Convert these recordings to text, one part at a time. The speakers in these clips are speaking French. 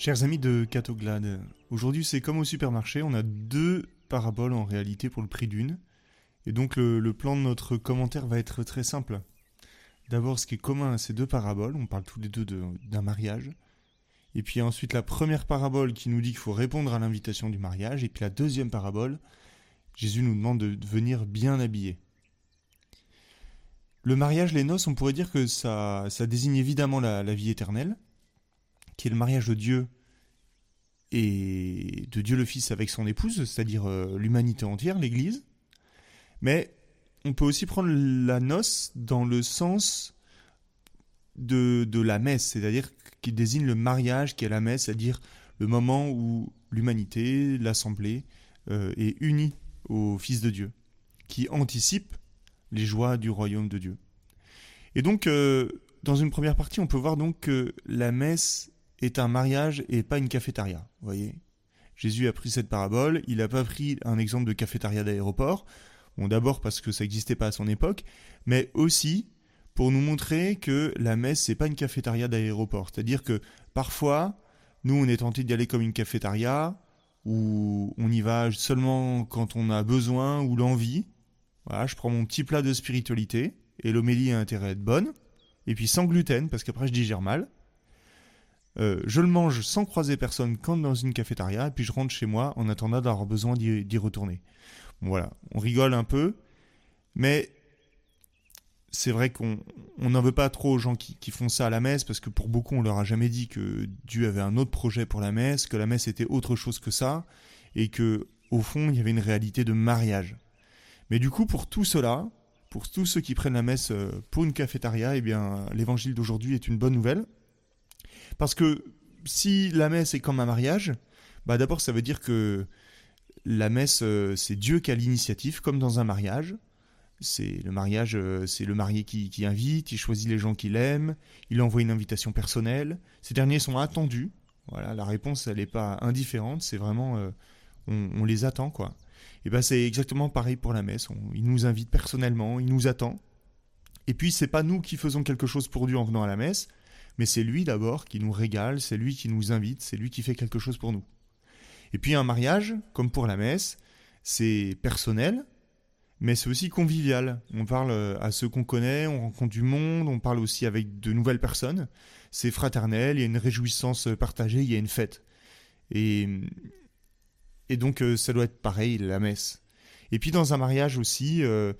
Chers amis de Catoglade, aujourd'hui c'est comme au supermarché, on a deux paraboles en réalité pour le prix d'une. Et donc le, plan de notre commentaire va être très simple. D'abord ce qui est commun à ces deux paraboles, on parle tous les deux d'un mariage. Et puis ensuite la première parabole qui nous dit qu'il faut répondre à l'invitation du mariage. Et puis la deuxième parabole, Jésus nous demande de venir bien habillé. Le mariage, les noces, on pourrait dire que ça, ça désigne évidemment la vie éternelle qui est le mariage de Dieu et de Dieu le Fils avec son épouse, c'est-à-dire euh, l'humanité entière, l'Église. Mais on peut aussi prendre la noce dans le sens de, de la messe, c'est-à-dire qui désigne le mariage qui est la messe, c'est-à-dire le moment où l'humanité, l'assemblée, euh, est unie au Fils de Dieu, qui anticipe les joies du royaume de Dieu. Et donc, euh, dans une première partie, on peut voir donc que la messe est un mariage et pas une cafétéria. Vous voyez Jésus a pris cette parabole, il n'a pas pris un exemple de cafétéria d'aéroport. Bon, d'abord parce que ça n'existait pas à son époque, mais aussi pour nous montrer que la messe, c'est pas une cafétéria d'aéroport. C'est-à-dire que parfois, nous, on est tenté d'y aller comme une cafétéria, où on y va seulement quand on a besoin ou l'envie. Voilà, je prends mon petit plat de spiritualité, et l'homélie a intérêt à être bonne, et puis sans gluten, parce qu'après je digère mal. Euh, je le mange sans croiser personne quand dans une cafétéria, et puis je rentre chez moi en attendant d'avoir besoin d'y retourner. voilà, on rigole un peu, mais c'est vrai qu'on n'en veut pas trop aux gens qui, qui, font ça à la messe, parce que pour beaucoup, on leur a jamais dit que Dieu avait un autre projet pour la messe, que la messe était autre chose que ça, et que au fond, il y avait une réalité de mariage. Mais du coup, pour tout cela, pour tous ceux qui prennent la messe euh, pour une cafétéria, eh bien, l'évangile d'aujourd'hui est une bonne nouvelle. Parce que si la messe est comme un mariage, bah d'abord ça veut dire que la messe, euh, c'est Dieu qui a l'initiative, comme dans un mariage. C'est le mariage, euh, c'est le marié qui, invite, il choisit les gens qu'il aime, il envoie une invitation personnelle. Ces derniers sont attendus. Voilà, la réponse, elle n'est pas indifférente, c'est vraiment, euh, on, les attend, quoi. Et ben c'est exactement pareil pour la messe. il nous invite personnellement, il nous attend. Et puis c'est pas nous qui faisons quelque chose pour Dieu en venant à la messe, mais c'est lui d'abord qui nous régale, c'est lui qui nous invite, c'est lui qui fait quelque chose pour nous. Et puis un mariage, comme pour la messe, c'est personnel, mais c'est aussi convivial. On parle euh, à ceux qu'on connaît, on rencontre du monde, on parle aussi avec de nouvelles personnes. C'est fraternel, il y a une réjouissance partagée, il y a une fête. Et, et donc euh, ça doit être pareil, la messe. Et puis dans un mariage aussi, euh,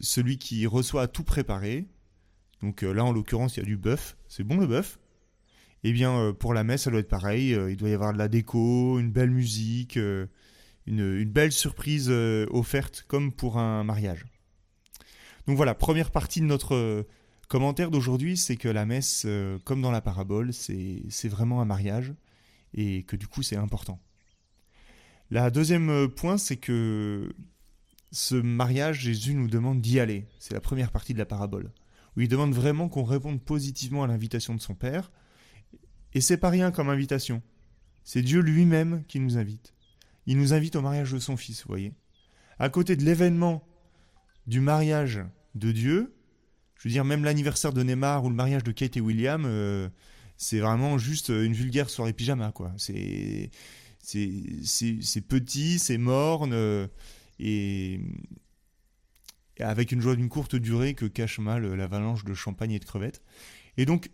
celui qui reçoit tout préparé, donc euh, là, en l'occurrence, il y a du bœuf. C'est bon le bœuf? Eh bien, euh, pour la messe, ça doit être pareil. Euh, il doit y avoir de la déco, une belle musique, une, belle surprise offerte comme pour un mariage. Donc voilà, première partie de notre commentaire d'aujourd'hui, c'est que la messe, comme dans la parabole, c'est vraiment un mariage et que du coup, c'est important. La deuxième point, c'est que ce mariage, Jésus nous demande d'y aller. C'est la première partie de la parabole où il demande vraiment qu'on réponde positivement à l'invitation de son Père. Et c'est pas rien comme invitation. C'est Dieu lui-même qui nous invite. Il nous invite au mariage de son Fils, vous voyez. À côté de l'événement du mariage de Dieu, je veux dire, même l'anniversaire de Neymar ou le mariage de Kate et William, euh, c'est vraiment juste une vulgaire soirée pyjama, quoi. C'est, c'est, petit, c'est morne, euh, et avec une joie d'une courte durée que cache mal l'avalanche de champagne et de crevettes. Et donc,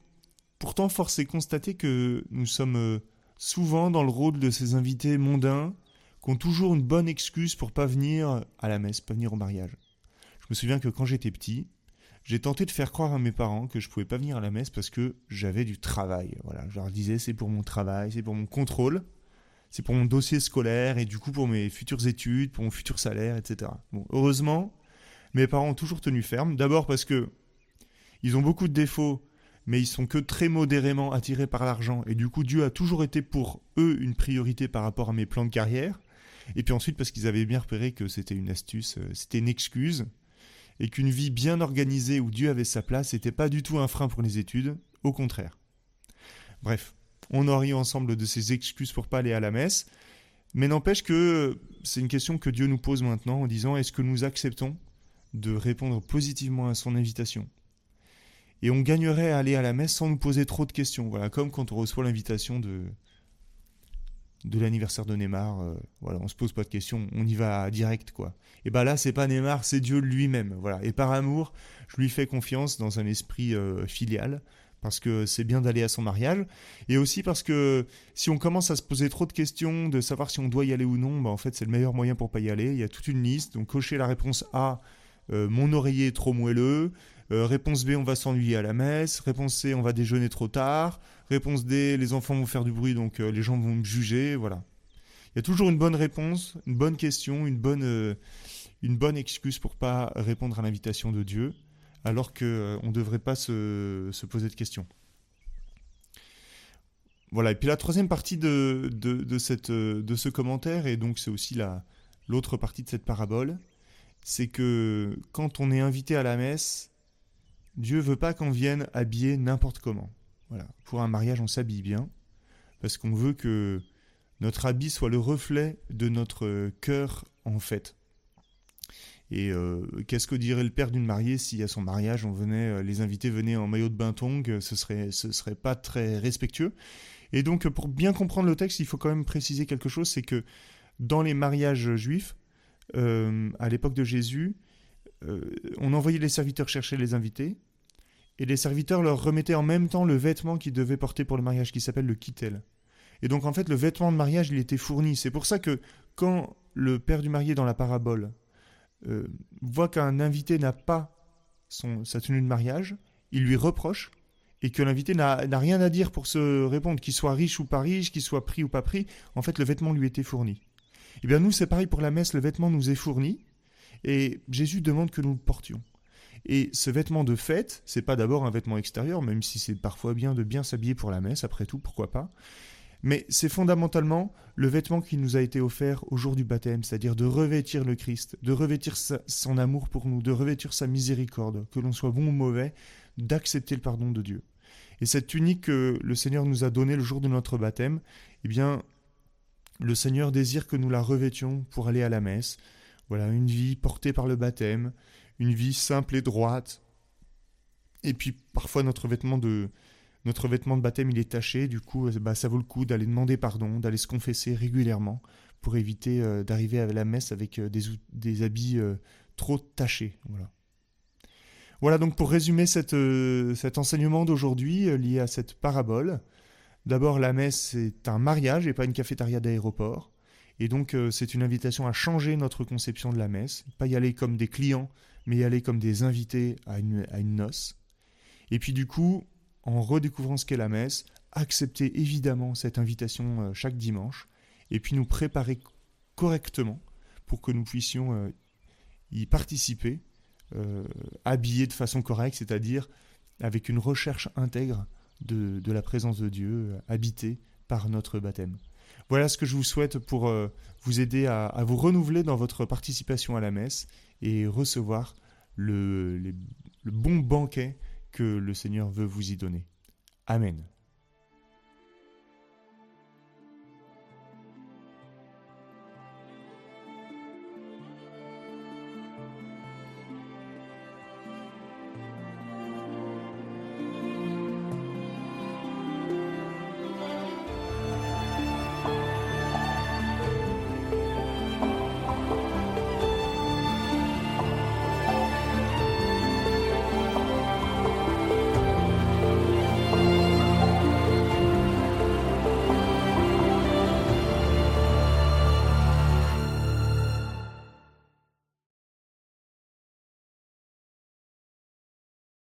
pourtant, force est constater que nous sommes euh, souvent dans le rôle de ces invités mondains qui ont toujours une bonne excuse pour pas venir à la messe, pas venir au mariage. Je me souviens que quand j'étais petit, j'ai tenté de faire croire à mes parents que je pouvais pas venir à la messe parce que j'avais du travail. Voilà, je leur disais c'est pour mon travail, c'est pour mon contrôle, c'est pour mon dossier scolaire et du coup pour mes futures études, pour mon futur salaire, etc. Bon, heureusement, mes parents ont toujours tenu ferme. D'abord parce que ils ont beaucoup de défauts, mais ils sont que très modérément attirés par l'argent. Et du coup, Dieu a toujours été pour eux une priorité par rapport à mes plans de carrière. Et puis ensuite parce qu'ils avaient bien repéré que c'était une astuce, euh, c'était une excuse, et qu'une vie bien organisée où Dieu avait sa place n'était pas du tout un frein pour les études, au contraire. Bref, on a ri ensemble de ces excuses pour pas aller à la messe, mais n'empêche que c'est une question que Dieu nous pose maintenant en disant est-ce que nous acceptons de répondre positivement à son invitation. Et on gagnerait à aller à la messe sans nous poser trop de questions. Voilà, comme quand on reçoit l'invitation de, de l'anniversaire de Neymar, euh, voilà, on se pose pas de questions, on y va direct quoi. Et ben là, c'est pas Neymar, c'est Dieu lui-même, voilà. Et par amour, je lui fais confiance dans un esprit euh, filial, parce que c'est bien d'aller à son mariage, et aussi parce que si on commence à se poser trop de questions, de savoir si on doit y aller ou non, bah en fait c'est le meilleur moyen pour pas y aller. Il y a toute une liste, donc cocher la réponse A, mon oreiller est trop moelleux. réponse B, on va s'ennuyer à la messe. Réponse C, on va déjeuner trop tard. Réponse D, les enfants vont faire du bruit, donc euh, les gens vont me juger. Voilà. Il y a toujours une bonne réponse, une bonne question, une bonne, euh, une bonne excuse pour pas répondre à l'invitation de Dieu, alors qu'on euh, ne devrait pas se, se, poser de questions. Voilà, et puis la troisième partie de, de, de, cette, de ce commentaire, et donc c'est aussi l'autre partie de cette parabole, c'est que quand on est invité à la messe, Dieu veut pas qu'on vienne habillé n'importe comment. Voilà. Pour un mariage, on s'habille bien, parce qu'on veut que notre habit soit le reflet de notre cœur en fait. Et euh, qu'est-ce que dirait le père d'une mariée si à son mariage on venait, euh, les invités venaient en maillot de bain ce serait, ce serait pas très respectueux. Et donc pour bien comprendre le texte, il faut quand même préciser quelque chose, c'est que dans les mariages juifs, euh, à l'époque de Jésus, on envoyait les serviteurs chercher les invités, et les serviteurs leur remettaient en même temps le vêtement qu'ils devaient porter pour le mariage, qui s'appelle le kittel. Et donc en fait, le vêtement de mariage, il était fourni. C'est pour ça que quand le père du marié dans la parabole euh, voit qu'un invité n'a pas son, sa tenue de mariage, il lui reproche et que l'invité n'a rien à dire pour se répondre, qu'il soit riche ou pas riche, qu'il soit pris ou pas pris, en fait le vêtement lui était fourni. Eh bien nous, c'est pareil pour la messe, le vêtement nous est fourni, et Jésus demande que nous le portions. Et ce vêtement de fête, c'est pas d'abord un vêtement extérieur, même si c'est parfois bien de bien s'habiller pour la messe, après tout, pourquoi pas. Mais c'est fondamentalement le vêtement qui nous a été offert au jour du baptême, c'est-à-dire de revêtir le Christ, de revêtir son amour pour nous, de revêtir sa miséricorde, que l'on soit bon ou mauvais, d'accepter le pardon de Dieu. Et cette tunique que le Seigneur nous a donnée le jour de notre baptême, eh bien, le Seigneur désire que nous la revêtions pour aller à la messe. Voilà, une vie portée par le baptême, une vie simple et droite. Et puis parfois notre vêtement de notre vêtement de baptême il est taché, du coup bah, ça vaut le coup d'aller demander pardon, d'aller se confesser régulièrement pour éviter euh, d'arriver à la messe avec euh, des, des, habits euh, trop tachés. Voilà. Voilà donc pour résumer cette, cet enseignement d'aujourd'hui lié à cette parabole. D'abord la messe c'est un mariage et pas une cafétéria d'aéroport. Et donc c'est une invitation à changer notre conception de la messe, pas y aller comme des clients, mais y aller comme des invités à une, noce. Et puis du coup, en redécouvrant ce qu'est la messe, accepter évidemment cette invitation euh, chaque dimanche, et puis nous préparer correctement pour que nous puissions euh, y participer, euh, habillés de façon correcte, c'est-à-dire avec une recherche intègre de, la présence de Dieu, habité par notre baptême. Voilà ce que je vous souhaite pour vous aider à, vous renouveler dans votre participation à la messe et recevoir le bon banquet que le Seigneur veut vous y donner. Amen.